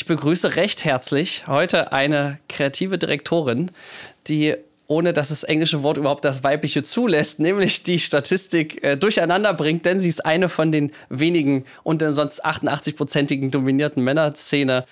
Ich begrüße recht herzlich heute eine kreative Direktorin, die ohne dass das englische Wort überhaupt das weibliche zulässt, nämlich die Statistik äh, durcheinander bringt, denn sie ist eine von den wenigen und den sonst 88-prozentigen dominierten Männerszene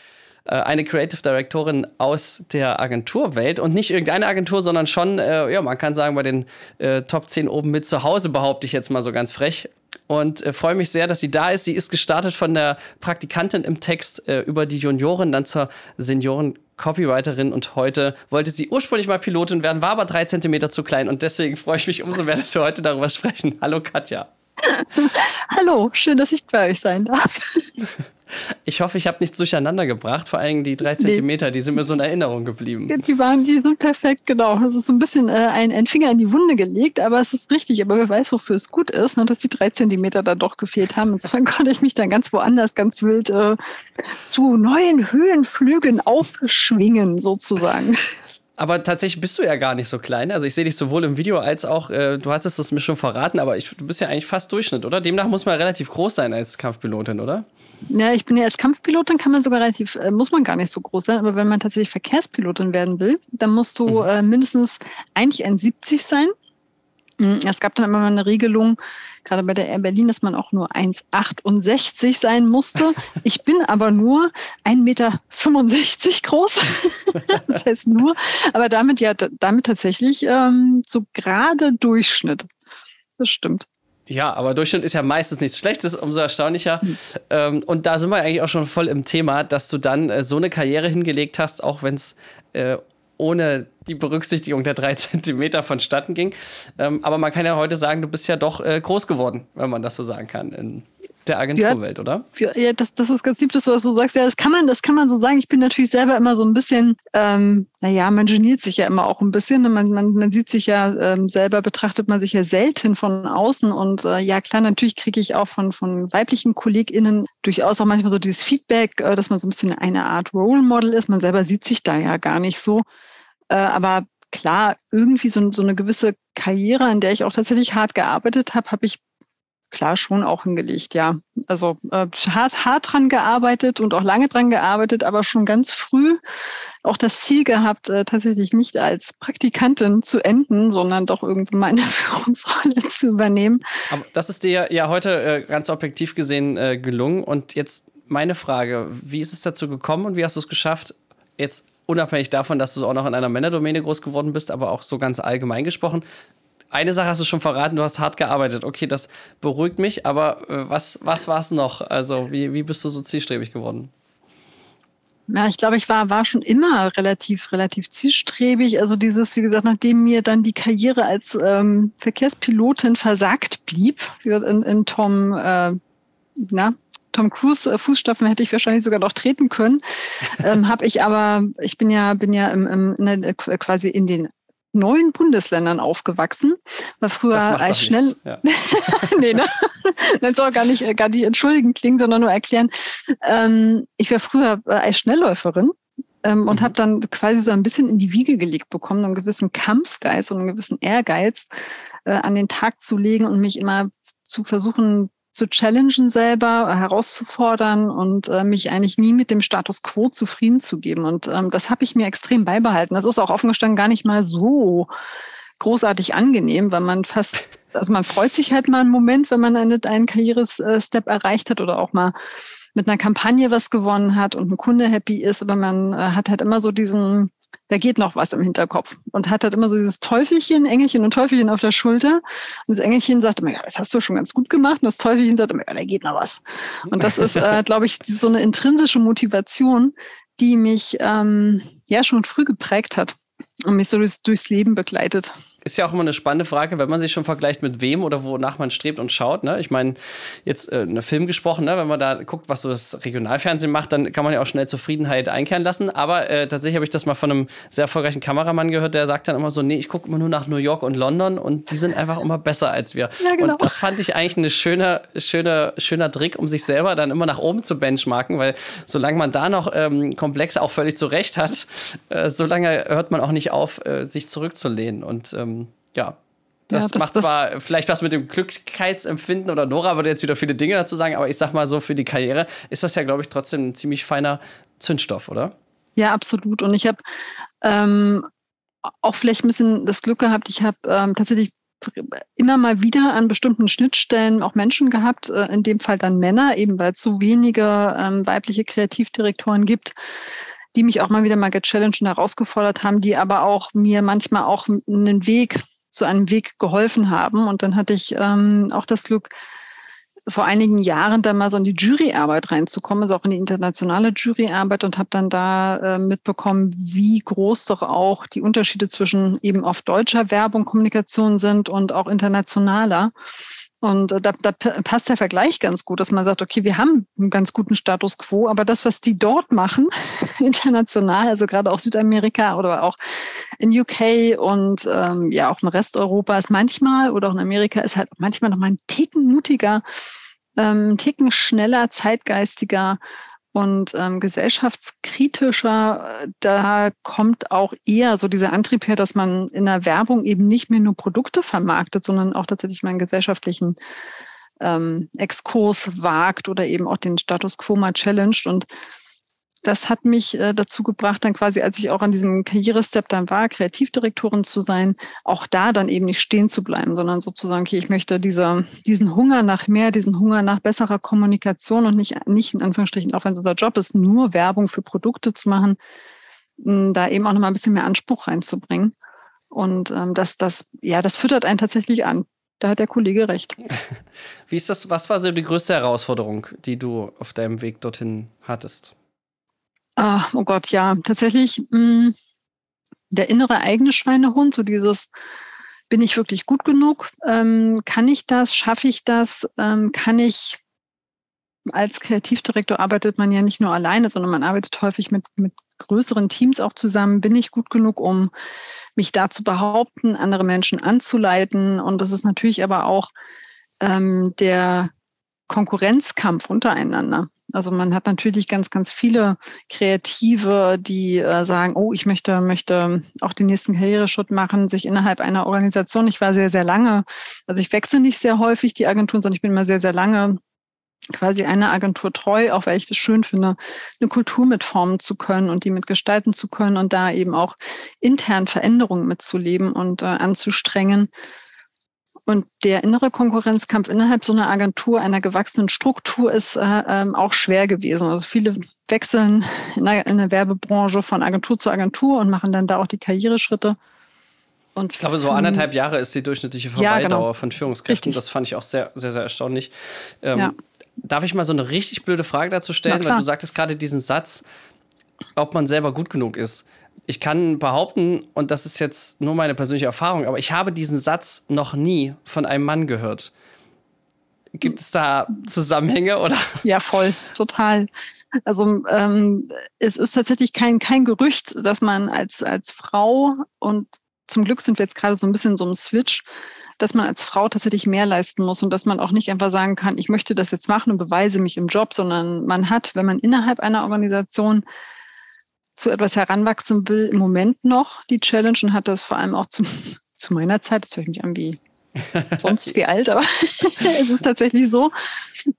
äh, eine Creative Directorin aus der Agenturwelt und nicht irgendeine Agentur, sondern schon, äh, ja, man kann sagen, bei den äh, Top 10 oben mit zu Hause, behaupte ich jetzt mal so ganz frech. Und äh, freue mich sehr, dass sie da ist. Sie ist gestartet von der Praktikantin im Text äh, über die Junioren, dann zur Senioren. Copywriterin und heute wollte sie ursprünglich mal Pilotin werden, war aber drei Zentimeter zu klein und deswegen freue ich mich umso mehr, dass wir heute darüber sprechen. Hallo Katja. Hallo, schön, dass ich bei euch sein darf. Ich hoffe, ich habe nichts durcheinander gebracht. Vor allem die drei nee. Zentimeter, die sind mir so in Erinnerung geblieben. Die waren, die sind perfekt, genau. Also so ein bisschen äh, ein, ein, Finger in die Wunde gelegt, aber es ist richtig. Aber wer weiß, wofür es gut ist, ne, dass die drei Zentimeter da doch gefehlt haben. Insofern konnte ich mich dann ganz woanders, ganz wild äh, zu neuen Höhenflügen aufschwingen, sozusagen. Aber tatsächlich bist du ja gar nicht so klein. Also ich sehe dich sowohl im Video als auch, äh, du hattest es mir schon verraten, aber ich, du bist ja eigentlich fast Durchschnitt, oder? Demnach muss man relativ groß sein als Kampfpilotin, oder? Ja, ich bin ja als Kampfpilotin, kann man sogar relativ, äh, muss man gar nicht so groß sein, aber wenn man tatsächlich Verkehrspilotin werden will, dann musst du mhm. äh, mindestens eigentlich ein 70 sein. Hm, es gab dann immer mal eine Regelung, gerade bei der Air Berlin, dass man auch nur 1,68 sein musste. Ich bin aber nur 1,65 Meter groß. das heißt nur, aber damit ja, damit tatsächlich ähm, so gerade Durchschnitt. Das stimmt. Ja, aber Durchschnitt ist ja meistens nichts Schlechtes, umso erstaunlicher. Mhm. Ähm, und da sind wir eigentlich auch schon voll im Thema, dass du dann äh, so eine Karriere hingelegt hast, auch wenn es äh, ohne die Berücksichtigung der drei Zentimeter vonstatten ging. Ähm, aber man kann ja heute sagen, du bist ja doch äh, groß geworden, wenn man das so sagen kann. In, der Agenturwelt, ja, oder? Ja, das, das ist ganz lieb, dass du das so sagst. Ja, das kann man, das kann man so sagen. Ich bin natürlich selber immer so ein bisschen, ähm, naja, man geniert sich ja immer auch ein bisschen. Man, man, man sieht sich ja ähm, selber, betrachtet man sich ja selten von außen. Und äh, ja, klar, natürlich kriege ich auch von, von weiblichen KollegInnen durchaus auch manchmal so dieses Feedback, äh, dass man so ein bisschen eine Art Role Model ist. Man selber sieht sich da ja gar nicht so. Äh, aber klar, irgendwie so, so eine gewisse Karriere, an der ich auch tatsächlich hart gearbeitet habe, habe ich klar schon auch hingelegt, ja. Also äh, hart, hart dran gearbeitet und auch lange dran gearbeitet, aber schon ganz früh auch das Ziel gehabt, äh, tatsächlich nicht als Praktikantin zu enden, sondern doch irgendwann mal eine Führungsrolle zu übernehmen. Aber das ist dir ja heute äh, ganz objektiv gesehen äh, gelungen. Und jetzt meine Frage, wie ist es dazu gekommen und wie hast du es geschafft, jetzt unabhängig davon, dass du auch noch in einer Männerdomäne groß geworden bist, aber auch so ganz allgemein gesprochen, eine Sache hast du schon verraten, du hast hart gearbeitet. Okay, das beruhigt mich, aber äh, was, was war es noch? Also, wie, wie bist du so zielstrebig geworden? Ja, ich glaube, ich war, war schon immer relativ, relativ zielstrebig. Also dieses, wie gesagt, nachdem mir dann die Karriere als ähm, Verkehrspilotin versagt blieb, in, in Tom, äh, na, Tom Cruise äh, Fußstapfen hätte ich wahrscheinlich sogar noch treten können. ähm, habe ich aber, ich bin ja, bin ja im, im, ne, quasi in den neun Bundesländern aufgewachsen. War früher als schnell. Ja. nee, ne? Das soll gar nicht, gar nicht entschuldigen klingen, sondern nur erklären. Ähm, ich war früher äh, als Schnellläuferin ähm, und mhm. habe dann quasi so ein bisschen in die Wiege gelegt bekommen, einen gewissen Kampfgeist und einen gewissen Ehrgeiz äh, an den Tag zu legen und mich immer zu versuchen, zu challengen selber, äh, herauszufordern und äh, mich eigentlich nie mit dem Status quo zufrieden zu geben. Und ähm, das habe ich mir extrem beibehalten. Das ist auch offen gestanden gar nicht mal so großartig angenehm, weil man fast, also man freut sich halt mal einen Moment, wenn man einen, einen Karrierestep erreicht hat oder auch mal mit einer Kampagne was gewonnen hat und ein Kunde happy ist, aber man äh, hat halt immer so diesen, da geht noch was im Hinterkopf und hat halt immer so dieses Teufelchen, Engelchen und Teufelchen auf der Schulter. Und das Engelchen sagt immer, ja, das hast du schon ganz gut gemacht. Und das Teufelchen sagt immer, ja, da geht noch was. Und das ist, äh, glaube ich, so eine intrinsische Motivation, die mich ähm, ja schon früh geprägt hat und mich so durchs, durchs Leben begleitet ist ja auch immer eine spannende Frage, wenn man sich schon vergleicht mit wem oder wonach man strebt und schaut. Ne? Ich meine, jetzt äh, eine Film gesprochen, ne? wenn man da guckt, was so das Regionalfernsehen macht, dann kann man ja auch schnell Zufriedenheit einkehren lassen. Aber äh, tatsächlich habe ich das mal von einem sehr erfolgreichen Kameramann gehört, der sagt dann immer so, nee, ich gucke immer nur nach New York und London und die sind einfach immer besser als wir. Ja, genau. Und das fand ich eigentlich ein schöner, schöner, schöner Trick, um sich selber dann immer nach oben zu benchmarken, weil solange man da noch ähm, Komplexe auch völlig zurecht hat, äh, solange hört man auch nicht auf, äh, sich zurückzulehnen. Und ähm, ja, Das, ja, das macht zwar das vielleicht was mit dem Glücklichkeitsempfinden oder Nora würde jetzt wieder viele Dinge dazu sagen, aber ich sag mal so, für die Karriere ist das ja, glaube ich, trotzdem ein ziemlich feiner Zündstoff, oder? Ja, absolut. Und ich habe ähm, auch vielleicht ein bisschen das Glück gehabt, ich habe ähm, tatsächlich immer mal wieder an bestimmten Schnittstellen auch Menschen gehabt, äh, in dem Fall dann Männer, eben weil es so wenige ähm, weibliche Kreativdirektoren gibt, die mich auch mal wieder mal gechallenged und herausgefordert haben, die aber auch mir manchmal auch einen Weg zu einem Weg geholfen haben. Und dann hatte ich ähm, auch das Glück, vor einigen Jahren da mal so in die Juryarbeit reinzukommen, also auch in die internationale Juryarbeit und habe dann da äh, mitbekommen, wie groß doch auch die Unterschiede zwischen eben auf deutscher Werbung, Kommunikation sind und auch internationaler. Und äh, da, da passt der Vergleich ganz gut, dass man sagt, okay, wir haben einen ganz guten Status quo, aber das, was die dort machen, international, also gerade auch Südamerika oder auch in UK und ähm, ja auch im Rest Europas manchmal oder auch in Amerika ist halt manchmal noch mal ein Ticken mutiger, ähm, Ticken schneller, zeitgeistiger und ähm, gesellschaftskritischer, äh, da kommt auch eher so dieser Antrieb her, dass man in der Werbung eben nicht mehr nur Produkte vermarktet, sondern auch tatsächlich mal einen gesellschaftlichen ähm, Exkurs wagt oder eben auch den Status quo mal challenged. Und das hat mich äh, dazu gebracht, dann quasi, als ich auch an diesem Karrierestep dann war, Kreativdirektorin zu sein, auch da dann eben nicht stehen zu bleiben, sondern sozusagen, okay, ich möchte diese, diesen Hunger nach mehr, diesen Hunger nach besserer Kommunikation und nicht, nicht in Anführungsstrichen, auch wenn es unser Job ist, nur Werbung für Produkte zu machen, mh, da eben auch nochmal ein bisschen mehr Anspruch reinzubringen. Und ähm, das, das, ja, das füttert einen tatsächlich an. Da hat der Kollege recht. Wie ist das, was war so die größte Herausforderung, die du auf deinem Weg dorthin hattest? Ah, oh Gott, ja, tatsächlich mh, mm, der innere eigene Schweinehund, so dieses, bin ich wirklich gut genug? Ähm, kann ich das? Schaffe ich das? Ähm, kann ich, als Kreativdirektor arbeitet man ja nicht nur alleine, sondern man arbeitet häufig mit, mit größeren Teams auch zusammen. Bin ich gut genug, um mich da zu behaupten, andere Menschen anzuleiten? Und das ist natürlich aber auch ähm, der Konkurrenzkampf untereinander. Also man hat natürlich ganz, ganz viele Kreative, die äh, sagen, oh, ich möchte, möchte auch den nächsten Karriereschritt machen, sich innerhalb einer Organisation. Ich war sehr, sehr lange, also ich wechsle nicht sehr häufig die Agenturen, sondern ich bin immer sehr, sehr lange quasi einer Agentur treu, auch weil ich das schön finde, eine Kultur mitformen zu können und die mitgestalten zu können und da eben auch intern Veränderungen mitzuleben und äh, anzustrengen. Und der innere Konkurrenzkampf innerhalb so einer Agentur, einer gewachsenen Struktur ist äh, ähm, auch schwer gewesen. Also viele wechseln in der, in der, Werbebranche von Agentur zu Agentur und machen dann da auch die Karriereschritte. Und ich glaube, so anderthalb Jahre ist die durchschnittliche Verweildauer ja, genau. von Führungskräften. Richtig. Das fand ich auch sehr, sehr, sehr erstaunlich. Ähm, ja. Darf ich mal so eine richtig blöde Frage dazu stellen? Weil du sagtest gerade diesen Satz, ob man selber gut genug ist ich kann behaupten, und das ist jetzt nur meine persönliche Erfahrung, aber ich habe diesen Satz noch nie von einem Mann gehört. Gibt es da Zusammenhänge oder? Ja, voll, total. Also ähm, es ist tatsächlich kein, kein Gerücht, dass man als, als Frau, und zum Glück sind wir jetzt gerade so ein bisschen so im Switch, dass man als Frau tatsächlich mehr leisten muss und dass man auch nicht einfach sagen kann, ich möchte das jetzt machen und beweise mich im Job, sondern man hat, wenn man innerhalb einer Organisation zu etwas heranwachsen will, im Moment noch die Challenge und hat das vor allem auch zu, zu meiner Zeit, das höre ich mich an wie sonst wie alt, aber es ist tatsächlich so,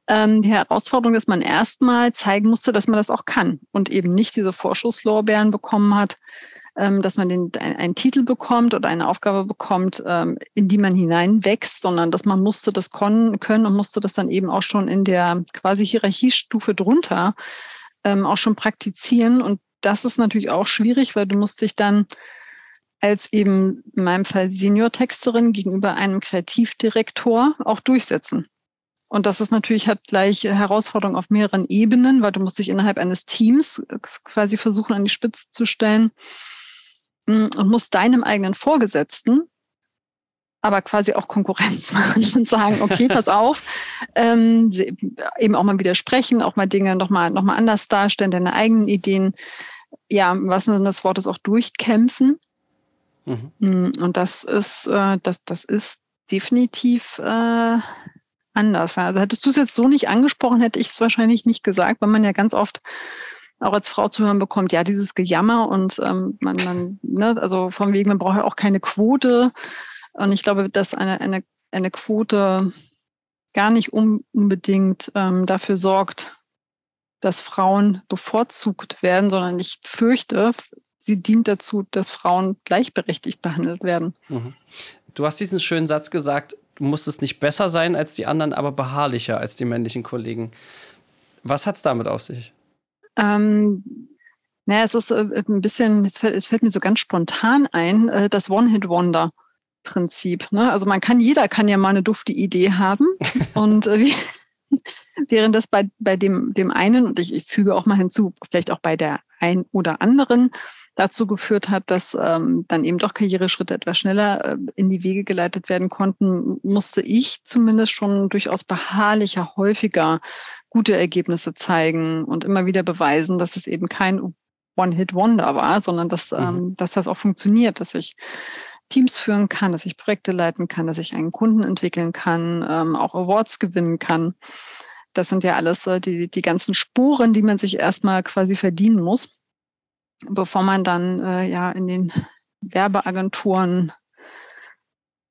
ähm, die Herausforderung, dass man erstmal zeigen musste, dass man das auch kann und eben nicht diese Vorschusslorbeeren bekommen hat, ähm, dass man den, ein, einen Titel bekommt oder eine Aufgabe bekommt, ähm, in die man hineinwächst, sondern dass man musste das können und musste das dann eben auch schon in der quasi Hierarchiestufe drunter ähm, auch schon praktizieren und das ist natürlich auch schwierig, weil du musst dich dann als eben in meinem Fall Senior-Texterin gegenüber einem Kreativdirektor auch durchsetzen. Und das ist natürlich, hat gleich Herausforderungen auf mehreren Ebenen, weil du musst dich innerhalb eines Teams quasi versuchen, an die Spitze zu stellen mm, und musst deinem eigenen Vorgesetzten aber quasi auch Konkurrenz machen und sagen, okay, pass auf, ähm, eben auch mal widersprechen, auch mal Dinge nochmal noch mal anders darstellen, deine eigenen Ideen, ja, was denn das Wort ist, auch durchkämpfen. Mhm. Mm, und das ist, äh, das, das ist definitiv äh, anders. Also hättest du es jetzt so nicht angesprochen, hätte ich es wahrscheinlich nicht gesagt, weil man ja ganz oft auch als Frau zu hören bekommt, ja, dieses Gejammer und ähm, man, man, ne, also von wegen, man braucht ja auch keine Quote Und ich glaube, dass eine, eine, eine Quote gar nicht unbedingt ähm, dafür sorgt, dass Frauen bevorzugt werden, sondern ich fürchte, sie dient dazu, dass Frauen gleichberechtigt behandelt werden. Mhm. Du hast diesen schönen Satz gesagt, du musstest nicht besser sein als die anderen, aber beharrlicher als die männlichen Kollegen. Was hat es damit auf sich? Ähm, naja, es ist äh, ein bisschen, es fällt, es fällt, mir so ganz spontan ein, äh, das One-Hit-Wonder-Prinzip. Ne? Also man kann, jeder kann ja mal eine dufte Idee haben. und äh, während das bei, bei dem, dem einen, und ich, ich füge auch mal hinzu, vielleicht auch bei der ein oder anderen, dazu geführt hat, dass ähm, dann eben doch Karriereschritte etwas schneller äh, in die Wege geleitet werden konnten, musste ich zumindest schon durchaus beharrlicher, häufiger gute Ergebnisse zeigen und immer wieder beweisen, dass es eben kein One-Hit-Wonder war, sondern dass, mhm. ähm, dass das auch funktioniert, dass ich Teams führen kann, dass ich Projekte leiten kann, dass ich einen Kunden entwickeln kann, ähm, auch Awards gewinnen kann. Das sind ja alles äh, die, die ganzen Spuren, die man sich erstmal quasi verdienen muss bevor man dann äh, ja in den Werbeagenturen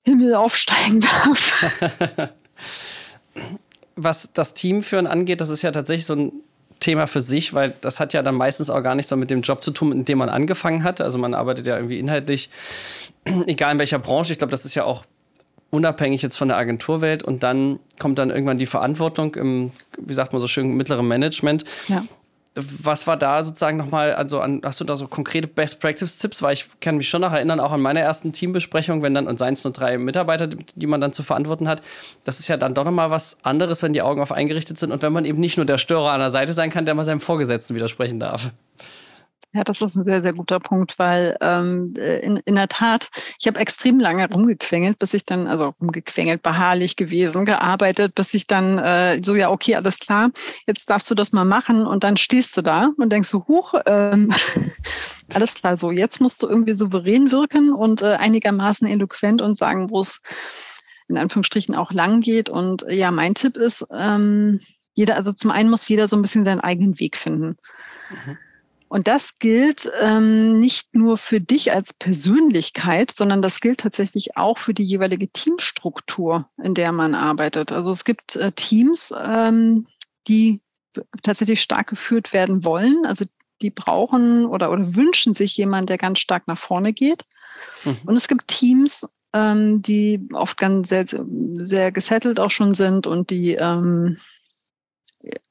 Himmel aufsteigen darf. Was das Teamführen angeht, das ist ja tatsächlich so ein Thema für sich, weil das hat ja dann meistens auch gar nicht so mit dem Job zu tun, in dem man angefangen hat. Also man arbeitet ja irgendwie inhaltlich, egal in welcher Branche. Ich glaube, das ist ja auch unabhängig jetzt von der Agenturwelt und dann kommt dann irgendwann die Verantwortung im, wie sagt man so schön, mittleren Management. Ja was war da sozusagen nochmal, also an, hast du da so konkrete Best Practice Tipps? Weil ich kann mich schon noch erinnern, auch an meine ersten Teambesprechungen, wenn dann, und seien es nur drei Mitarbeiter, die man dann zu verantworten hat, das ist ja dann doch nochmal was anderes, wenn die Augen auf eingerichtet sind und wenn man eben nicht nur der Störer an der Seite sein kann, der mal seinem Vorgesetzten widersprechen darf. Ja, das ist ein sehr, sehr guter Punkt, weil ähm, äh, in, in der Tat, ich habe extrem lange rumgequengelt, bis ich dann, also rumgequengelt, beharrlich gewesen, gearbeitet, bis ich dann äh, so, ja, okay, alles klar, jetzt darfst du das mal machen und dann stehst du da und denkst so, huch, ähm, alles klar, so, jetzt musst du irgendwie souverän wirken und äh, einigermaßen eloquent und sagen, wo es in Anführungsstrichen auch lang geht. Und ja, mein Tipp ist, ähm, jeder, also zum einen muss jeder so ein bisschen seinen eigenen Weg finden. Mhm. Und das gilt ähm, nicht nur für dich als Persönlichkeit, sondern das gilt tatsächlich auch für die jeweilige Teamstruktur, in der man arbeitet. Also es gibt äh, Teams, ähm, die tatsächlich stark geführt werden wollen. Also die brauchen oder, oder wünschen sich jemanden, der ganz stark nach vorne geht. Mhm. Und es gibt Teams, ähm, die oft ganz sehr, sehr gesettelt auch schon sind und die ähm,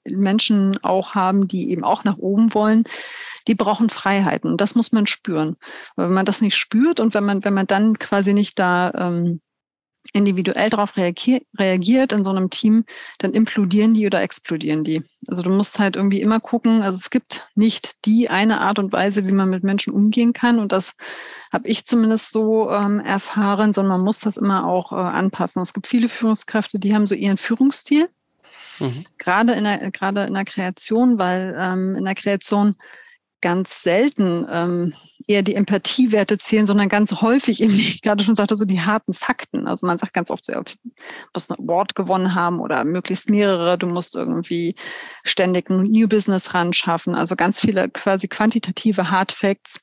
Menschen auch haben, die eben auch nach oben wollen, die brauchen Freiheiten. Und das muss man spüren. wenn man das nicht spürt und wenn man, wenn man dann quasi nicht da ähm, individuell darauf reagiert in so einem Team, dann implodieren die oder explodieren die. Also du musst halt irgendwie immer gucken, also es gibt nicht die eine Art und Weise, wie man mit Menschen umgehen kann. Und das habe ich zumindest so ähm, erfahren, sondern man muss das immer auch äh, anpassen. Es gibt viele Führungskräfte, die haben so ihren Führungsstil Mhm. Gerade in der, gerade in der Kreation, weil ähm, in der Kreation ganz selten ähm, eher die Empathiewerte zählen, sondern ganz häufig eben, wie ich gerade schon sagte, so die harten Fakten. Also man sagt ganz oft so, okay, du musst ein Award gewonnen haben oder möglichst mehrere, du musst irgendwie ständig ein New Business ran schaffen. Also ganz viele quasi quantitative Hard Facts,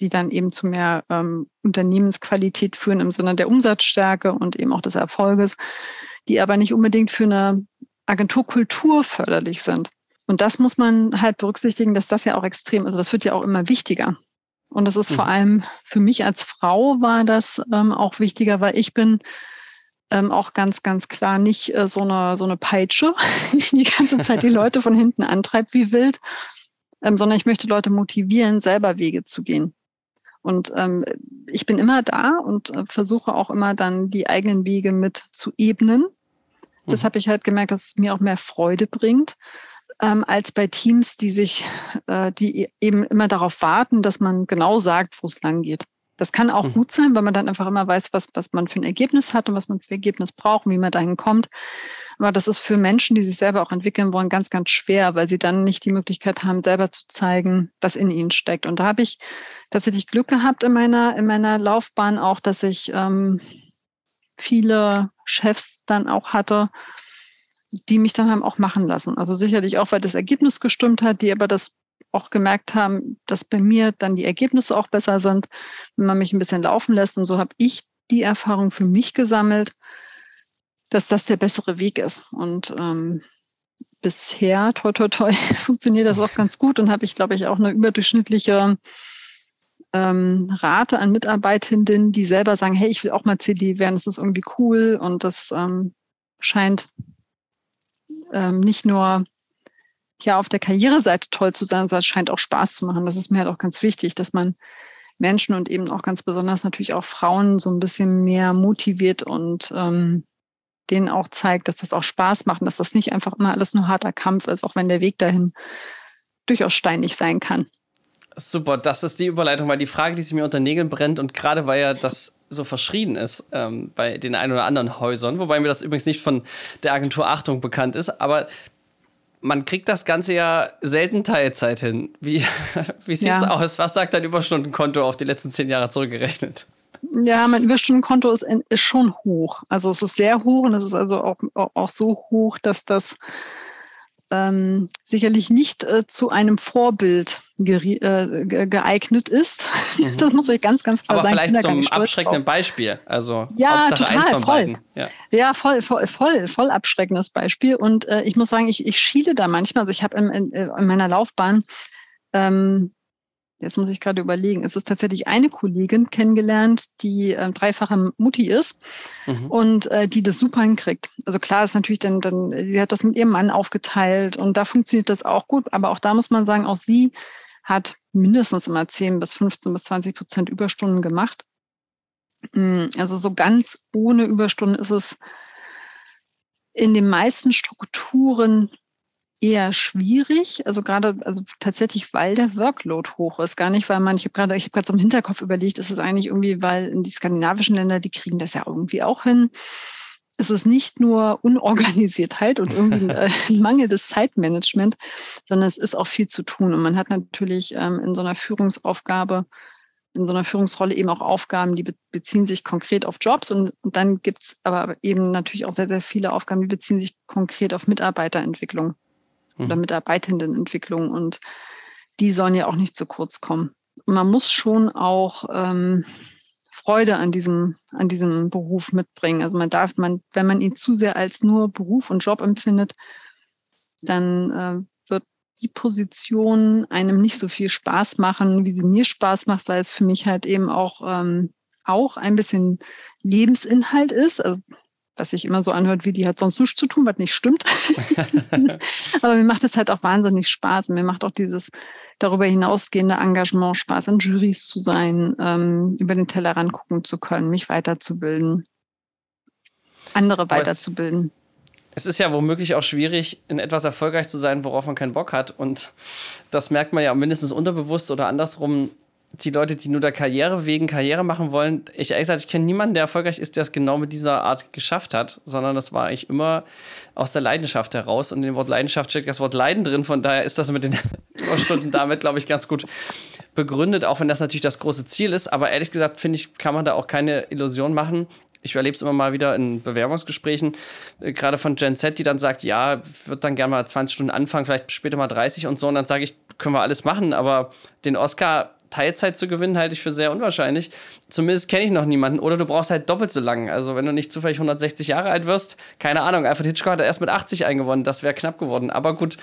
die dann eben zu mehr ähm, Unternehmensqualität führen im Sinne der Umsatzstärke und eben auch des Erfolges, die aber nicht unbedingt für eine Agenturkultur förderlich sind. Und das muss man halt berücksichtigen, dass das ja auch extrem, also das wird ja auch immer wichtiger. Und das ist mhm. vor allem für mich als Frau war das ähm, auch wichtiger, weil ich bin ähm, auch ganz, ganz klar nicht äh, so, eine, so eine Peitsche, die die ganze Zeit die Leute von hinten antreibt wie wild, ähm, sondern ich möchte Leute motivieren, selber Wege zu gehen. Und ähm, ich bin immer da und äh, versuche auch immer dann die eigenen Wege mit zu ebnen das mhm. habe ich halt gemerkt, dass es mir auch mehr Freude bringt, ähm, als bei Teams, die sich, äh, die e-, eben immer darauf warten, dass man genau sagt, wo es lang geht. Das kann auch mhm. gut sein, weil man dann einfach immer weiß, was, was man für ein Ergebnis hat und was man für ein Ergebnis braucht und wie man dahin kommt. Aber das ist für Menschen, die sich selber auch entwickeln wollen, ganz, ganz schwer, weil sie dann nicht die Möglichkeit haben, selber zu zeigen, was in ihnen steckt. Und da habe ich tatsächlich Glück gehabt in meiner, in meiner Laufbahn auch, dass ich ähm, viele Chefs dann auch hatte, die mich dann haben auch machen lassen. Also sicherlich auch, weil das Ergebnis gestimmt hat, die aber das auch gemerkt haben, dass bei mir dann die Ergebnisse auch besser sind, wenn man mich ein bisschen laufen lässt. Und so habe ich die Erfahrung für mich gesammelt, dass das der bessere Weg ist. Und ähm, bisher, toi, toi, toi, funktioniert das auch ganz gut und habe ich, glaube ich, auch eine überdurchschnittliche ähm, Rate an Mitarbeitenden, die selber sagen, hey, ich will auch mal CD werden, das ist irgendwie cool und das ähm, scheint ähm, nicht nur ja auf der Karriereseite toll zu sein, sondern es scheint auch Spaß zu machen. Das ist mir halt auch ganz wichtig, dass man Menschen und eben auch ganz besonders natürlich auch Frauen so ein bisschen mehr motiviert und ähm, denen auch zeigt, dass das auch Spaß macht und dass das nicht einfach immer alles nur harter Kampf ist, auch wenn der Weg dahin durchaus steinig sein kann. Super, das ist die Überleitung, weil die Frage, die sich mir unter Nägeln brennt und gerade weil ja das so verschrien ist ähm, bei den ein oder anderen Häusern, wobei mir das übrigens nicht von der Agentur Achtung bekannt ist, aber man kriegt das Ganze ja selten Teilzeit hin. Wie, wie sieht's ja. aus? Was sagt dein Überstundenkonto auf die letzten zehn Jahre zurückgerechnet? Ja, mein Überstundenkonto ist, ist schon hoch. Also es ist sehr hoch und es ist also auch, auch so hoch, dass das ähm, sicherlich nicht äh, zu einem Vorbild äh, geeignet ist. Mhm. Das muss ich ganz, ganz klar Aber sagen. vielleicht zum abschreckenden drauf. Beispiel. Also ja, Hauptsache total, eins von voll. beiden. Ja, ja voll, voll, voll, voll abschreckendes Beispiel. Und äh, ich muss sagen, ich, ich schiele da manchmal. Also ich habe in, in, in, meiner Laufbahn ähm, jetzt muss ich gerade überlegen, es ist tatsächlich eine Kollegin kennengelernt, die äh, dreifache Mutti ist mhm. und äh, die das super hinkriegt. Also klar ist natürlich dann, dann, sie hat das mit ihrem Mann aufgeteilt und da funktioniert das auch gut, aber auch da muss man sagen, auch sie hat mindestens immer 10 bis 15 bis 20 Prozent Überstunden gemacht. Hm, also so ganz ohne Überstunden ist es in den meisten Strukturen eher schwierig. Also gerade, also tatsächlich, weil der Workload hoch ist. Gar nicht, weil man, ich habe gerade, ich habe gerade so im Hinterkopf überlegt, ist es eigentlich irgendwie, weil in die skandinavischen Länder, die kriegen das ja irgendwie auch hin. Es ist nicht nur Unorganisiertheit und irgendwie ein mangelndes Zeitmanagement, sondern es ist auch viel zu tun. Und man hat natürlich ähm, in so einer Führungsaufgabe, in so einer Führungsrolle eben auch Aufgaben, die beziehen sich konkret auf Jobs und, und dann gibt es aber eben natürlich auch sehr, sehr viele Aufgaben, die beziehen sich konkret auf Mitarbeiterentwicklung oder mhm. Mitarbeitendenentwicklung. Und die sollen ja auch nicht zu kurz kommen. Und man muss schon auch ähm, Freude an diesem, an diesem Beruf mitbringen. Also man darf, man, wenn man ihn zu sehr als nur Beruf und Job empfindet, dann äh, wird die Position einem nicht so viel Spaß machen, wie sie mir Spaß macht, weil es für mich halt eben auch, ähm, auch ein bisschen Lebensinhalt ist. Also was sich immer so anhört, wie die hat sonst nichts zu tun, was nicht stimmt. Aber mir macht es halt auch wahnsinnig Spaß. Und mir macht auch dieses darüber hinausgehende Engagement Spaß, an Juries zu sein, ähm, über den Tellerrand gucken zu können, mich weiterzubilden, andere weiterzubilden. Es, es ist ja womöglich auch schwierig, in etwas erfolgreich zu sein, worauf man keinen Bock hat. Und das merkt man ja mindestens unterbewusst oder andersrum die Leute, die nur der Karriere wegen Karriere machen wollen, ich ehrlich gesagt, ich kenne niemanden, der erfolgreich ist, der es genau mit dieser Art geschafft hat, sondern das war eigentlich immer aus der Leidenschaft heraus. Und in dem Wort Leidenschaft steckt das Wort Leiden drin. Von daher ist das mit den Überstunden damit, glaube ich, ganz gut begründet, auch wenn das natürlich das große Ziel ist. Aber ehrlich gesagt, finde ich, kann man da auch keine Illusion machen. Ich erlebe es immer mal wieder in Bewerbungsgesprächen, äh, gerade von Gen Z, die dann sagt, ja, wird dann gerne mal 20 Stunden anfangen, vielleicht später mal 30 und so. Und dann sage ich, können wir alles machen, aber den Oscar Teilzeit zu gewinnen, halte ich für sehr unwahrscheinlich. Zumindest kenne ich noch niemanden. Oder du brauchst halt doppelt so lang. Also wenn du nicht zufällig 160 Jahre alt wirst, keine Ahnung. Alfred Hitchcock hat erst mit 80 eingewonnen. Das wäre knapp geworden. Aber gut,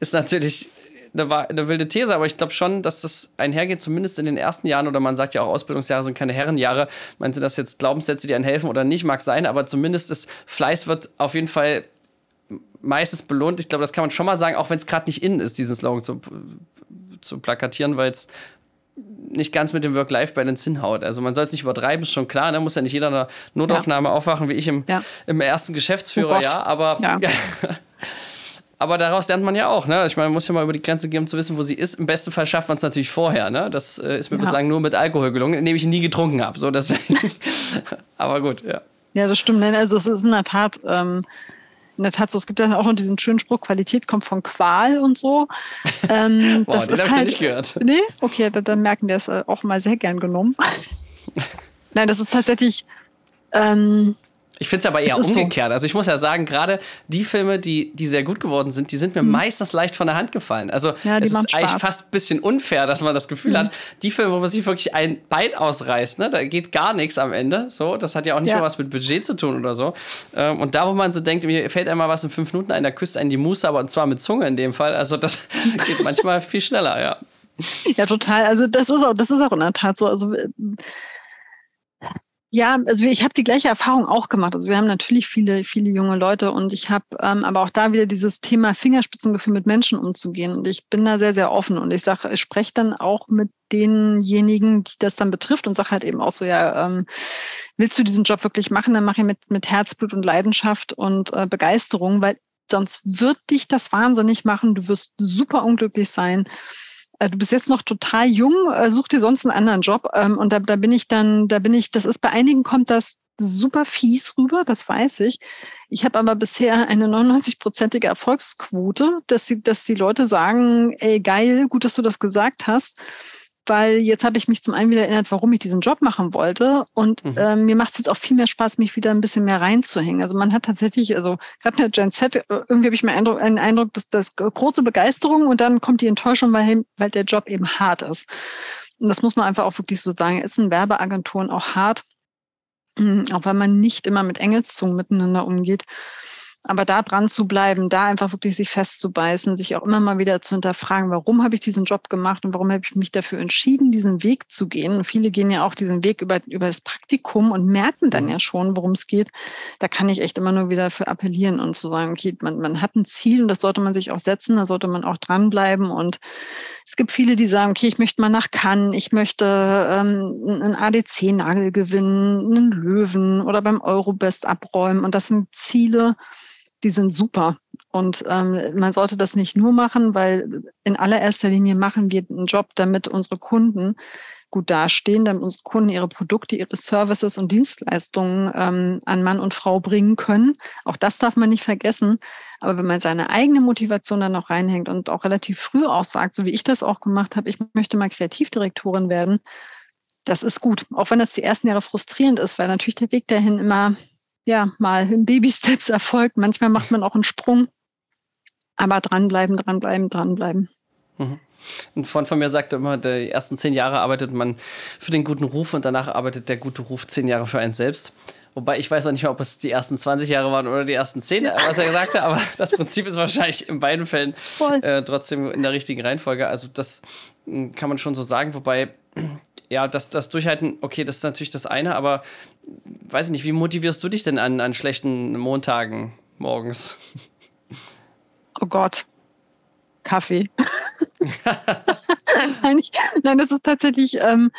ist natürlich eine, wilde These, aber ich glaube schon, dass das einhergeht, zumindest in den ersten Jahren, oder man sagt ja auch, Ausbildungsjahre sind keine Herrenjahre. Meinen Sie das jetzt Glaubenssätze, die einen helfen oder nicht, mag sein, aber zumindest ist Fleiß wird auf jeden Fall meistens belohnt. Ich glaube, das kann man schon mal sagen, auch wenn es gerade nicht in ist, diesen Slogan zu, zu plakatieren, weil es nicht ganz mit dem Work-Life-Balance hinhaut. Also man soll es nicht übertreiben, ist schon klar, ne? muss ja nicht jeder eine Notaufnahme ja. aufwachen, wie ich im, ja. im ersten Geschäftsführerjahr, oh aber ja. aber daraus lernt man ja auch, ne? Ich meine, man muss ja mal über die Grenze gehen, um zu wissen, wo sie ist. Im besten Fall schafft man es natürlich vorher, ne? Das äh, ist mir bislang nur mit Alkohol gelungen, indem ich nie getrunken habe. So, aber gut, ja. Ja, das stimmt. Also es ist in der Tat ähm, in der Tat so, es gibt dann auch noch diesen schönen Spruch, Qualität kommt von Qual und so. Ähm, Boah, den habe ich halt, nicht gehört. Nee? Okay, dann, dann merken die es äh, auch mal sehr gern genommen. Nein, das ist tatsächlich. Ähm, Ich finde es aber eher umgekehrt. So. Also ich muss ja sagen, gerade die Filme, die, die sehr gut geworden sind, die sind mir mhm. meistens leicht von der Hand gefallen. Also ja, es ist eigentlich fast ein bisschen unfair, dass man das Gefühl mhm. hat, die Filme, wo man sich wirklich ein Bein ausreißt, ne, da geht gar nichts am Ende. So, das hat ja auch nicht ja. mal was mit Budget zu tun oder so. Ähm, und da, wo man so denkt, mir fällt einmal was in fünf Minuten ein, da küsst einen die Muße, aber und zwar mit Zunge in dem Fall. Also das geht manchmal viel schneller, ja. Ja, total. Also das ist auch, das ist auch in der Tat so. Also ja, also ich habe die gleiche Erfahrung auch gemacht. Also wir haben natürlich viele, viele junge Leute und ich habe ähm, aber auch da wieder dieses Thema Fingerspitzengefühl mit Menschen umzugehen. Und ich bin da sehr, sehr offen und ich sage, ich spreche dann auch mit denjenigen, die das dann betrifft und sage halt eben auch so, ja, ähm, willst du diesen Job wirklich machen, dann mache ich mit, mit Herzblut und Leidenschaft und äh, Begeisterung, weil sonst wird dich das wahnsinnig machen. Du wirst super unglücklich sein. Äh, du bist jetzt noch total jung, äh, such dir sonst einen anderen Job. Ähm, und da, da bin ich dann, da bin ich, das ist bei einigen kommt das super fies rüber, das weiß ich. Ich habe aber bisher eine 99-prozentige Erfolgsquote, dass, sie, dass die Leute sagen, ey, geil, gut, dass du das gesagt hast weil jetzt habe ich mich zum einen wieder erinnert, warum ich diesen Job machen wollte. Und mhm. äh, mir macht es jetzt auch viel mehr Spaß, mich wieder ein bisschen mehr reinzuhängen. Also man hat tatsächlich, also gerade in der Gen Z, äh, irgendwie habe ich mir Eindruck, einen Eindruck, dass das große Begeisterung und dann kommt die Enttäuschung, weil, weil der Job eben hart ist. Und das muss man einfach auch wirklich so sagen. Ist in Werbeagenturen auch hart, auch weil man nicht immer mit Engelszungen miteinander umgeht. Aber da dran zu bleiben, da einfach wirklich sich festzubeißen, sich auch immer mal wieder zu hinterfragen, warum habe ich diesen Job gemacht und warum habe ich mich dafür entschieden, diesen Weg zu gehen. Und viele gehen ja auch diesen Weg über, über das Praktikum und merken dann mhm. ja schon, worum es geht. Da kann ich echt immer nur wieder für appellieren und zu sagen, okay, man, man hat ein Ziel und das sollte man sich auch setzen, da sollte man auch dranbleiben. Und es gibt viele, die sagen, okay, ich möchte mal nach Cannes, ich möchte ähm, einen ADC-Nagel gewinnen, einen Löwen oder beim Eurobest abräumen. Und das sind Ziele, die sind super. Und ähm, man sollte das nicht nur machen, weil in allererster Linie machen wir einen Job, damit unsere Kunden gut dastehen, damit unsere Kunden ihre Produkte, ihre Services und Dienstleistungen ähm, an Mann und Frau bringen können. Auch das darf man nicht vergessen. Aber wenn man seine eigene Motivation dann noch reinhängt und auch relativ früh auch sagt, so wie ich das auch gemacht habe, ich möchte mal Kreativdirektorin werden, das ist gut. Auch wenn das die ersten Jahre frustrierend ist, weil natürlich der Weg dahin immer ja, mal in Baby-Steps erfolgt. Manchmal macht man auch einen Sprung. Aber dranbleiben, dranbleiben, dranbleiben. Mhm. Ein Freund von mir sagte immer, die ersten zehn Jahre arbeitet man für den guten Ruf und danach arbeitet der gute Ruf zehn Jahre für einen selbst. Wobei ich weiß auch nicht mehr, ob es die ersten 20 Jahre waren oder die ersten 10, was er gesagt hat, aber das Prinzip ist wahrscheinlich in beiden Fällen äh, trotzdem in der richtigen Reihenfolge. Also das hm, kann man schon so sagen, wobei ja, das, das Durchhalten, okay, das ist natürlich das eine, aber weiß ich nicht, wie motivierst du dich denn an, an schlechten Montagen morgens? Oh Gott, Kaffee. nein, ich, nein, das ist tatsächlich ähm,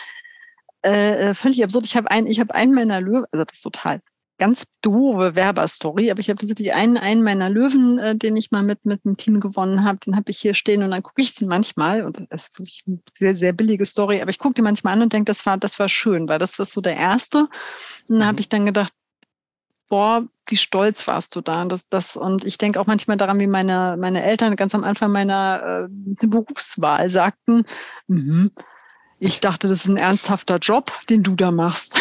äh, völlig absurd. Ich habe ein, ich habe einen meiner Löwen, also das ist total ganz doofe Werberstory, aber ich habe tatsächlich einen, einen meiner Löwen, äh, den ich mal mit, mit einem Team gewonnen habe, den habe ich hier stehen und dann gucke ich den manchmal, und das ist wirklich eine sehr, sehr billige Story, aber ich gucke den manchmal an und denke, das war, das war schön, weil das war so der erste. Und dann mhm. habe ich dann gedacht, boah, wie stolz warst du da. Das, das, und ich denke auch manchmal daran, wie meine, meine Eltern ganz am Anfang meiner äh, Berufswahl sagten, mm ich dachte, das ist ein ernsthafter Job, den du da machst.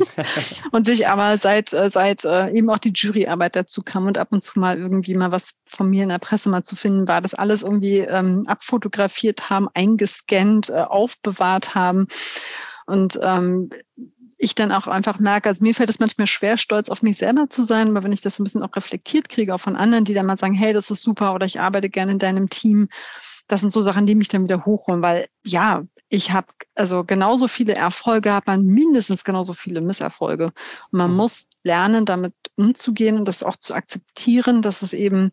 und sich aber seit, äh, seit äh, eben auch die Juryarbeit dazu kam und ab und zu mal irgendwie mal was von mir in der Presse mal zu finden war, das alles irgendwie ähm, abfotografiert haben, eingescannt, äh, aufbewahrt haben. Und ähm, ich dann auch einfach merke, also mir fällt es manchmal schwer, stolz auf mich selber zu sein, aber wenn ich das so ein bisschen auch reflektiert kriege, auch von anderen, die dann mal sagen, hey, das ist super oder ich arbeite gerne in deinem Team, das sind so Sachen, die mich dann wieder hochholen, weil ja, ich habe also genauso viele Erfolge, hat man mindestens genauso viele Misserfolge. Und man mhm. muss lernen, damit umzugehen und das auch zu akzeptieren, dass es eben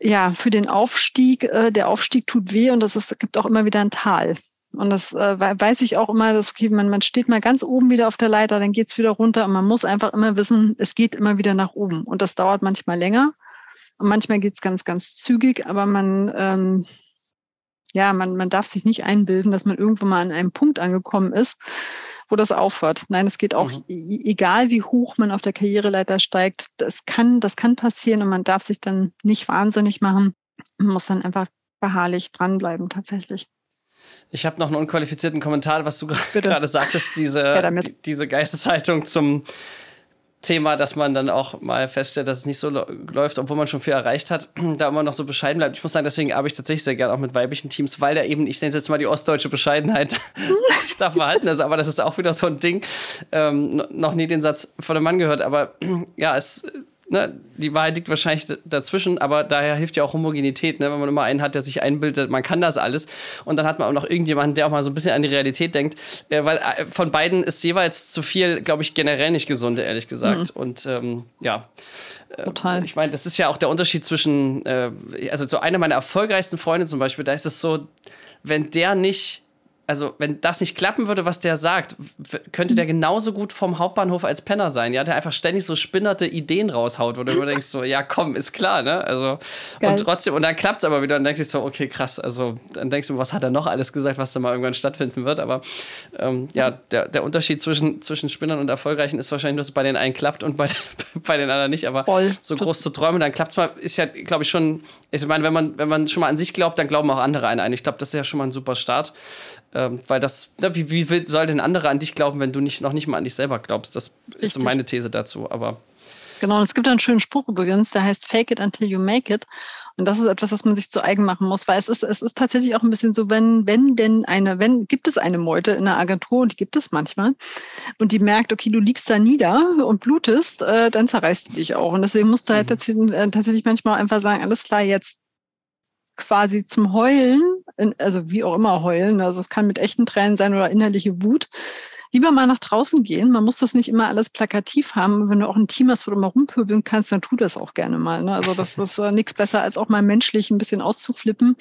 ja für den Aufstieg, äh, der Aufstieg tut weh und es gibt auch immer wieder ein Tal. Und das äh, weiß ich auch immer, dass okay, man, man steht mal ganz oben wieder auf der Leiter, dann geht's wieder runter und man muss einfach immer wissen, es geht immer wieder nach oben. Und das dauert manchmal länger. Und manchmal geht es ganz, ganz zügig, aber man, ähm, ja, man, man darf sich nicht einbilden, dass man irgendwann mal an einem Punkt angekommen ist, wo das aufhört. Nein, es geht auch, mhm. egal wie hoch man auf der Karriereleiter steigt, das kann, das kann passieren und man darf sich dann nicht wahnsinnig machen. Man muss dann einfach beharrlich dranbleiben, tatsächlich. Ich habe noch einen unqualifizierten Kommentar, was du gerade sagtest, diese, ja, diese Geisteshaltung zum Thema, dass man dann auch mal feststellt, dass es nicht so läuft, obwohl man schon viel erreicht hat, da immer noch so bescheiden bleibt. Ich muss sagen, deswegen arbeite ich tatsächlich sehr gerne auch mit weiblichen Teams, weil da eben, ich nenne es jetzt mal die ostdeutsche Bescheidenheit, da verhalten ist. Aber das ist auch wieder so ein Ding. Ähm, noch nie den Satz von einem Mann gehört, aber ja, es ne, die Wahrheit liegt wahrscheinlich dazwischen, aber daher hilft ja auch Homogenität, ne, wenn man immer einen hat, der sich einbildet, man kann das alles. Und dann hat man auch noch irgendjemanden, der auch mal so ein bisschen an die Realität denkt, äh, weil äh, von beiden ist jeweils zu viel, glaube ich, generell nicht gesund, ehrlich gesagt. Mhm. Und ähm, ja. Äh, Total. Ich meine, das ist ja auch der Unterschied zwischen, äh, also so einer meiner erfolgreichsten Freunde zum Beispiel, da ist es so, wenn der nicht also wenn das nicht klappen würde, was der sagt, könnte der genauso gut vom Hauptbahnhof als Penner sein, ja, der einfach ständig so spinnerte Ideen raushaut, wo du immer denkst so, ja komm, ist klar, ne, also Geil. und trotzdem, und dann klappt es aber wieder und denkst du so, okay, krass, also dann denkst du, was hat er noch alles gesagt, was da mal irgendwann stattfinden wird, aber ähm, ja, der, der Unterschied zwischen, zwischen Spinnern und Erfolgreichen ist wahrscheinlich, dass es bei den einen klappt und bei, bei den anderen nicht, aber Voll. so groß zu träumen, dann klappt es mal, ist ja, glaube ich, schon, ich meine, wenn man, wenn man schon mal an sich glaubt, dann glauben auch andere einen ein. Ich glaube, das ist ja schon mal ein super Start. Ähm, weil das, na, wie, wie soll denn andere an dich glauben, wenn du nicht, noch nicht mal an dich selber glaubst? Das Richtig. ist so meine These dazu. Aber Genau, und es gibt einen schönen Spruch übrigens, der heißt Fake it until you make it. Und das ist etwas, was man sich zu eigen machen muss, weil es ist, es ist tatsächlich auch ein bisschen so, wenn, wenn denn eine, wenn, gibt es eine Meute in einer Agentur, und die gibt es manchmal, und die merkt, okay, du liegst da nieder und blutest, äh, dann zerreißt die dich auch. Und deswegen musst du halt mhm. tatsächlich, äh, tatsächlich manchmal einfach sagen, alles klar, jetzt quasi zum Heulen, also wie auch immer heulen, also es kann mit echten Tränen sein oder innerliche Wut, lieber mal nach draußen gehen. Man muss das nicht immer alles plakativ haben. Wenn du auch ein Team hast, wo du mal rumpöbeln kannst, dann tu das auch gerne mal. Ne? Also das ist äh, nichts besser, als auch mal menschlich ein bisschen auszuflippen.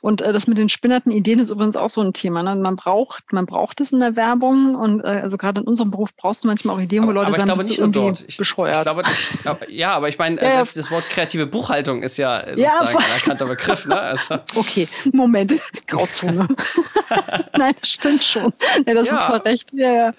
Und äh, das mit den spinnerten Ideen ist übrigens auch so ein Thema. Ne? Man braucht, man braucht es in der Werbung und äh, also gerade in unserem Beruf brauchst du manchmal auch Ideen, wo Leute aber sagen, bist du irgendwie ich, bescheuert. Ich glaube, das, ja, aber ich meine, ja, selbst das Wort kreative Buchhaltung ist ja sozusagen ja, ein erkannter Begriff. Ne? Also. Okay, Moment, Grauzone. Nein, das stimmt schon. Ja, das ist voll recht. Ja, ja.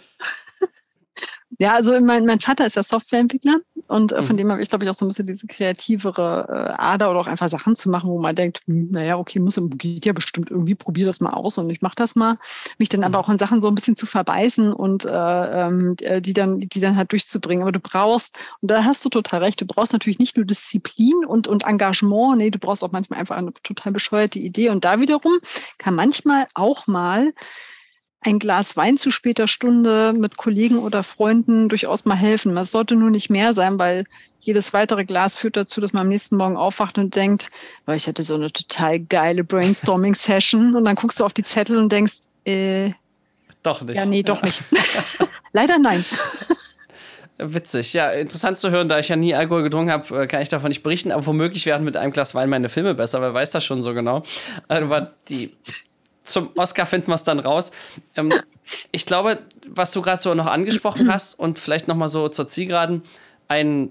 Ja, also mein, mein Vater ist ja Softwareentwickler und äh, von mhm. dem habe ich, glaube ich, auch so ein bisschen diese kreativere äh, Ader oder auch einfach Sachen zu machen, wo man denkt, hm, naja, okay, muss geht ja bestimmt irgendwie, probier das mal aus und ich mache das mal. Mich dann mhm. aber auch in Sachen so ein bisschen zu verbeißen und äh, ähm, äh, die dann, die dann halt durchzubringen. Aber du brauchst, und da hast du total recht, du brauchst natürlich nicht nur Disziplin und, und Engagement, nee, du brauchst auch manchmal einfach eine total bescheuerte Idee. Und da wiederum kann manchmal auch mal ein Glas Wein zu später Stunde mit Kollegen oder Freunden durchaus mal helfen. Es sollte nur nicht mehr sein, weil jedes weitere Glas führt dazu, dass man am nächsten Morgen aufwacht und denkt, weil ich hatte so eine total geile Brainstorming-Session und dann guckst du auf die Zettel und denkst, äh, doch nicht. Ja, nee, doch ja. nicht. Leider nein. Witzig, ja, interessant zu hören, da ich ja nie Alkohol getrunken habe, äh, kann ich davon nicht berichten, aber womöglich werden mit einem Glas Wein meine Filme besser, wer weiß das schon so genau. Aber die zum Oscar finden wir es dann raus. Ähm, ich glaube, was du gerade so noch angesprochen hast und vielleicht noch mal so zur Zielgeraden, ein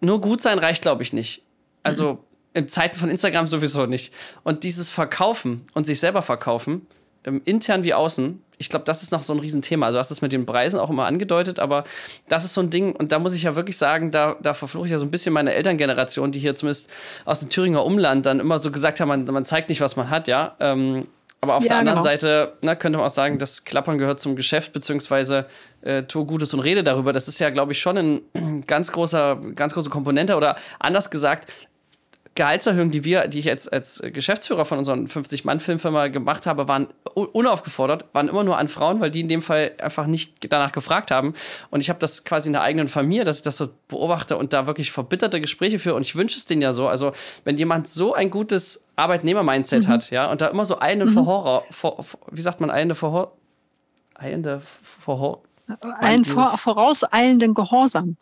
nur gut sein reicht, glaube ich, nicht. Also in Zeiten von Instagram sowieso nicht. Und dieses Verkaufen und sich selber verkaufen, ähm, intern wie außen, ich glaube, das ist noch so ein Riesenthema. Also du hast es mit den Preisen auch immer angedeutet, aber das ist so ein Ding, und da muss ich ja wirklich sagen, da, da verfluche ich ja so ein bisschen meine Elterngeneration, die hier zumindest aus dem Thüringer Umland dann immer so gesagt haben, man, man zeigt nicht, was man hat, ja. Ähm, aber auf ja, der anderen genau. Seite na, könnte man auch sagen, das Klappern gehört zum Geschäft, beziehungsweise äh, tu Gutes und rede darüber. Das ist ja, glaube ich, schon ein ganz großer, ganz große Komponente. Oder anders gesagt, Gehaltserhöhungen, die wir, die ich jetzt als Geschäftsführer von unseren 50-Mann-Filmfirma gemacht habe, waren unaufgefordert, waren immer nur an Frauen, weil die in dem Fall einfach nicht danach gefragt haben. Und ich habe das quasi in der eigenen Familie, dass ich das so beobachte und da wirklich verbitterte Gespräche führe. Und ich wünsche es denen ja so. Also, wenn jemand so ein gutes Arbeitnehmer-Mindset mhm. hat, ja, und da immer so eine mhm. vor vor, wie sagt man, eine vor, eilende vor, einen vor, vorauseilenden Gehorsam.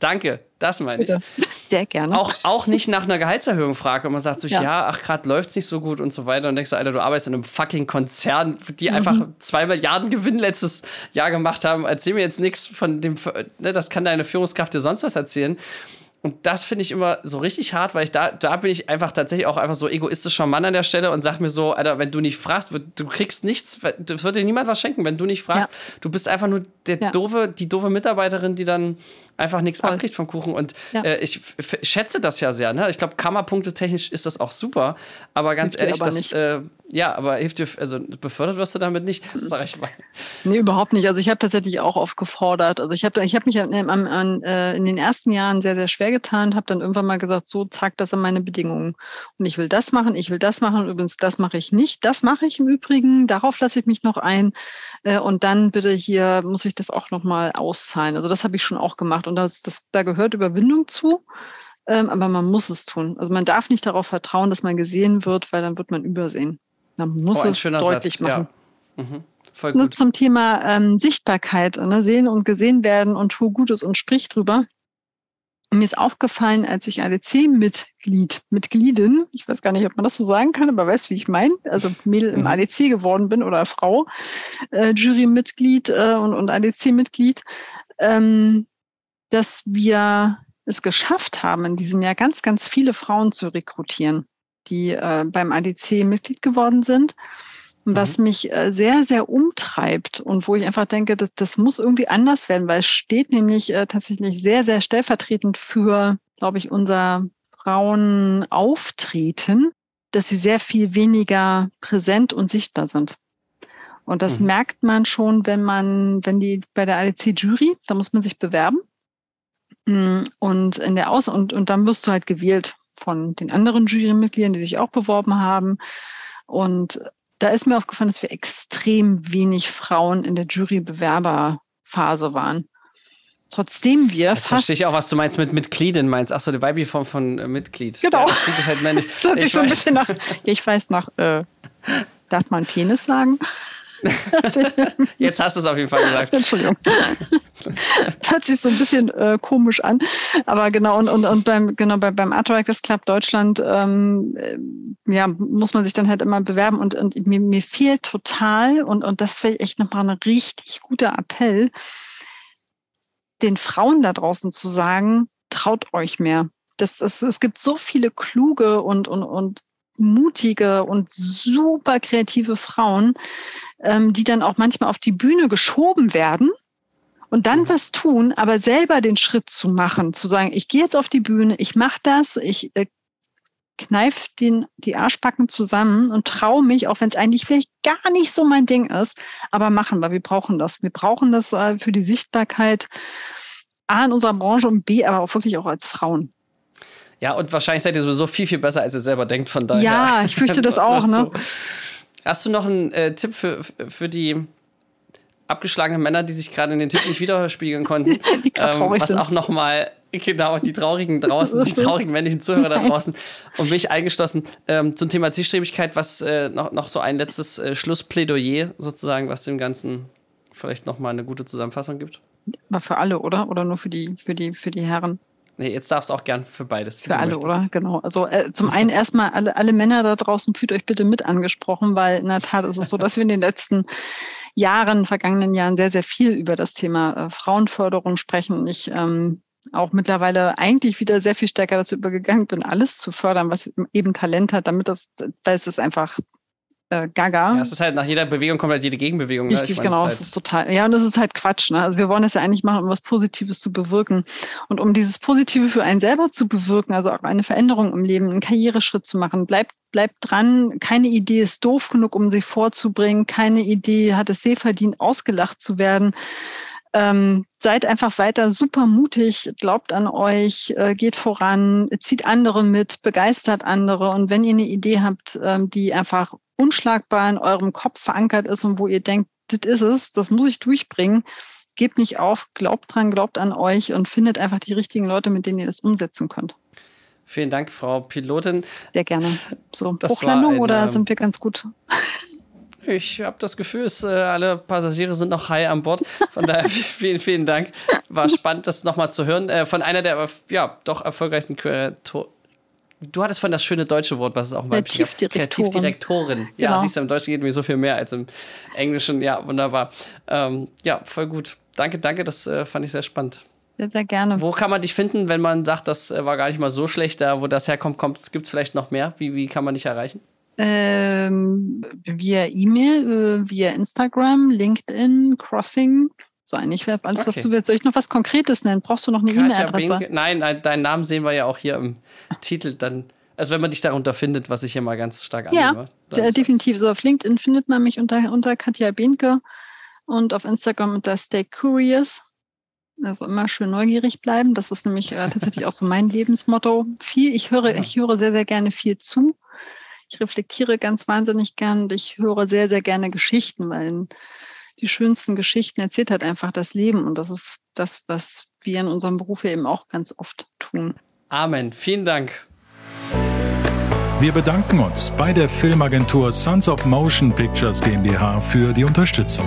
Danke, das meine ich. Sehr gerne. Auch, auch nicht nach einer Gehaltserhöhung fragt und man sagt so, ja, ja ach, gerade läuft es nicht so gut und so weiter. Und denkst du, Alter, du arbeitest in einem fucking Konzern, die mhm. einfach zwei Milliarden Gewinn letztes Jahr gemacht haben. Erzähl mir jetzt nichts von dem, ne, das kann deine Führungskraft dir sonst was erzählen. Und das finde ich immer so richtig hart, weil ich da, da bin ich einfach tatsächlich auch einfach so egoistischer Mann an der Stelle und sag mir so, Alter, wenn du nicht fragst, du kriegst nichts, das wird dir niemand was schenken, wenn du nicht fragst. Ja. Du bist einfach nur der ja. doofe, die doofe Mitarbeiterin, die dann einfach nichts abkriegt vom Kuchen. Und ja. äh, ich schätze das ja sehr. Ne? Ich glaube, Kammerpunkte technisch ist das auch super. aber ganz ehrlich, aber das, äh, ja, aber hilft dir, also befördert wirst du damit nicht, sag ich mal. Nee, überhaupt nicht. Also ich habe tatsächlich auch oft gefordert. Also ich habe ich hab mich an, an, an, äh, in den ersten Jahren sehr, sehr schwer getan, habe dann irgendwann mal gesagt, so, zack, das sind meine Bedingungen. Und ich will das machen, ich will das machen. Übrigens, das mache ich nicht. Das mache ich im Übrigen. Darauf lasse ich mich noch ein. Äh, und dann bitte hier muss ich das auch nochmal auszahlen. Also das habe ich schon auch gemacht. Und das, das, da gehört Überwindung zu. Ähm, aber man muss es tun. Also man darf nicht darauf vertrauen, dass man gesehen wird, weil dann wird man übersehen. Man muss oh, es deutlich Satz. machen. Ja. Mhm. Voll gut. Nur zum Thema ähm, Sichtbarkeit, ne? sehen und gesehen werden und tu Gutes und sprich drüber. Mir ist aufgefallen, als ich ADC-Mitglied, Mitgliedin, ich weiß gar nicht, ob man das so sagen kann, aber weißt, wie ich meine, also Mädel im mhm. ADC geworden bin oder Frau, äh, Jury-Mitglied äh, und, und ADC-Mitglied, ähm, dass wir es geschafft haben, in diesem Jahr ganz, ganz viele Frauen zu rekrutieren, die äh, beim ADC Mitglied geworden sind. Was mhm. mich äh, sehr, sehr umtreibt und wo ich einfach denke, das, das muss irgendwie anders werden, weil es steht nämlich äh, tatsächlich sehr, sehr stellvertretend für, glaube ich, unser Frauenauftreten, dass sie sehr viel weniger präsent und sichtbar sind. Und das mhm. merkt man schon, wenn man, wenn die bei der ADC-Jury, da muss man sich bewerben. Mm, und in der Aus- und, und dann wirst du halt gewählt von den anderen Jurymitgliedern, die sich auch beworben haben. Und da ist mir aufgefallen, dass wir extrem wenig Frauen in der Jurybewerberphase waren. Trotzdem wir Jetzt verstehe ich auch, was du meinst mit Mitgliedin meinst. Achso, die weibliche Form von äh, Mitglied. Genau. Ja, das klingt halt männlich. das hört sich so ein bisschen nach, ich weiß nach, äh, darf man Penis sagen? Jetzt hast du es auf jeden Fall gesagt. Entschuldigung. Hört sich so ein bisschen äh, komisch an. Aber genau, und, und, und beim, genau, bei, beim Arthritis Club Deutschland ähm, äh, ja, muss man sich dann halt immer bewerben. Und, und mir, mir fehlt total, und, und das wäre echt nochmal ein richtig guter Appell, den Frauen da draußen zu sagen, traut euch mehr. Das, das, es gibt so viele kluge und, und, und mutige und super kreative Frauen, ähm, die dann auch manchmal auf die Bühne geschoben werden und dann mhm. was tun, aber selber den Schritt zu machen, zu sagen, ich gehe jetzt auf die Bühne, ich mache das, ich äh, kneif den, die Arschbacken zusammen und traue mich, auch wenn es eigentlich vielleicht gar nicht so mein Ding ist, aber machen wir, wir brauchen das. Wir brauchen das äh, für die Sichtbarkeit A in unserer Branche und B, aber auch wirklich auch als Frauen. Ja, und wahrscheinlich seid ihr sowieso viel, viel besser, als ihr selber denkt, von daher. Ja, ich fürchte das auch, ne? Hast du noch einen äh, Tipp für, für die abgeschlagenen Männer, die sich gerade in den Tipp nicht widerspiegeln konnten? die ähm, was sind. auch nochmal, genau, die traurigen draußen, die traurigen männlichen Zuhörer da draußen und mich eingeschlossen ähm, zum Thema Zielstrebigkeit, was äh, noch, noch so ein letztes äh, Schlussplädoyer sozusagen, was dem Ganzen vielleicht nochmal eine gute Zusammenfassung gibt? War für alle, oder? Oder nur für die, für die, für die Herren? Nee, jetzt darfst du auch gern für beides. Für alle, oder? Genau. Also äh, zum einen erstmal alle, alle Männer da draußen fühlt euch bitte mit angesprochen, weil in der Tat ist es so, dass wir in den letzten Jahren, vergangenen Jahren sehr, sehr viel über das Thema äh, Frauenförderung sprechen. Und ich ähm, auch mittlerweile eigentlich wieder sehr viel stärker dazu übergegangen bin, alles zu fördern, was eben Talent hat, damit das, weil es ist einfach äh, Gaga. Ja, es ist halt nach jeder Bewegung kommt halt jede Gegenbewegung. Ne? Richtig, ne? genau. Es ist, halt ist total. Ja, und das ist halt Quatsch. Ne? Also wir wollen es ja eigentlich machen, um was Positives zu bewirken. Und um dieses Positive für einen selber zu bewirken, also auch eine Veränderung im Leben, einen Karriereschritt zu machen, bleibt bleibt dran. Keine Idee ist doof genug, um sie vorzubringen. Keine Idee hat es sehr verdient, ausgelacht zu werden. Ähm, seid einfach weiter super mutig, glaubt an euch, äh, geht voran, zieht andere mit, begeistert andere. Und wenn ihr eine Idee habt, ähm, die einfach unschlagbar in eurem Kopf verankert ist und wo ihr denkt, das ist es, das muss ich durchbringen, gebt nicht auf, glaubt dran, glaubt an euch und findet einfach die richtigen Leute, mit denen ihr das umsetzen könnt. Vielen Dank, Frau Pilotin. Sehr gerne. So, das Hochlandung ein, oder sind wir ganz gut? Ich habe das Gefühl, es, äh, alle Passagiere sind noch high an Bord. Von daher vielen, vielen Dank. War spannend, das nochmal zu hören. Äh, von einer der ja, doch erfolgreichsten Kreator Du hattest von das schöne deutsche Wort, was es auch mal Kreativdirektorin. Kreativdirektorin. Ja, genau. siehst du, im Deutschen geht mir so viel mehr als im Englischen. Ja, wunderbar. Ähm, ja, voll gut. Danke, danke, das äh, fand ich sehr spannend. Sehr, sehr gerne. Wo kann man dich finden, wenn man sagt, das äh, war gar nicht mal so schlecht, da wo das herkommt, kommt, gibt es vielleicht noch mehr? Wie, wie kann man dich erreichen? Ähm, via E-Mail, äh, via Instagram, LinkedIn, Crossing. So eigentlich wäre alles, okay. was du willst. Soll ich noch was Konkretes nennen? Brauchst du noch eine E-Mail-Adresse? Nein, nein, deinen Namen sehen wir ja auch hier im Titel. Dann Also wenn man dich darunter findet, was ich hier mal ganz stark annehme. Ja, definitiv. So auf LinkedIn findet man mich unter, unter Katja Behnke und auf Instagram unter Stay Curious. Also immer schön neugierig bleiben. Das ist nämlich äh, tatsächlich auch so mein Lebensmotto. Viel, ich höre, ja. ich höre sehr, sehr gerne viel zu. Ich reflektiere ganz wahnsinnig gern und ich höre sehr, sehr gerne Geschichten, weil die schönsten Geschichten erzählt halt einfach das Leben. Und das ist das, was wir in unserem Beruf eben auch ganz oft tun. Amen. Vielen Dank. Wir bedanken uns bei der Filmagentur Sons of Motion Pictures GmbH für die Unterstützung.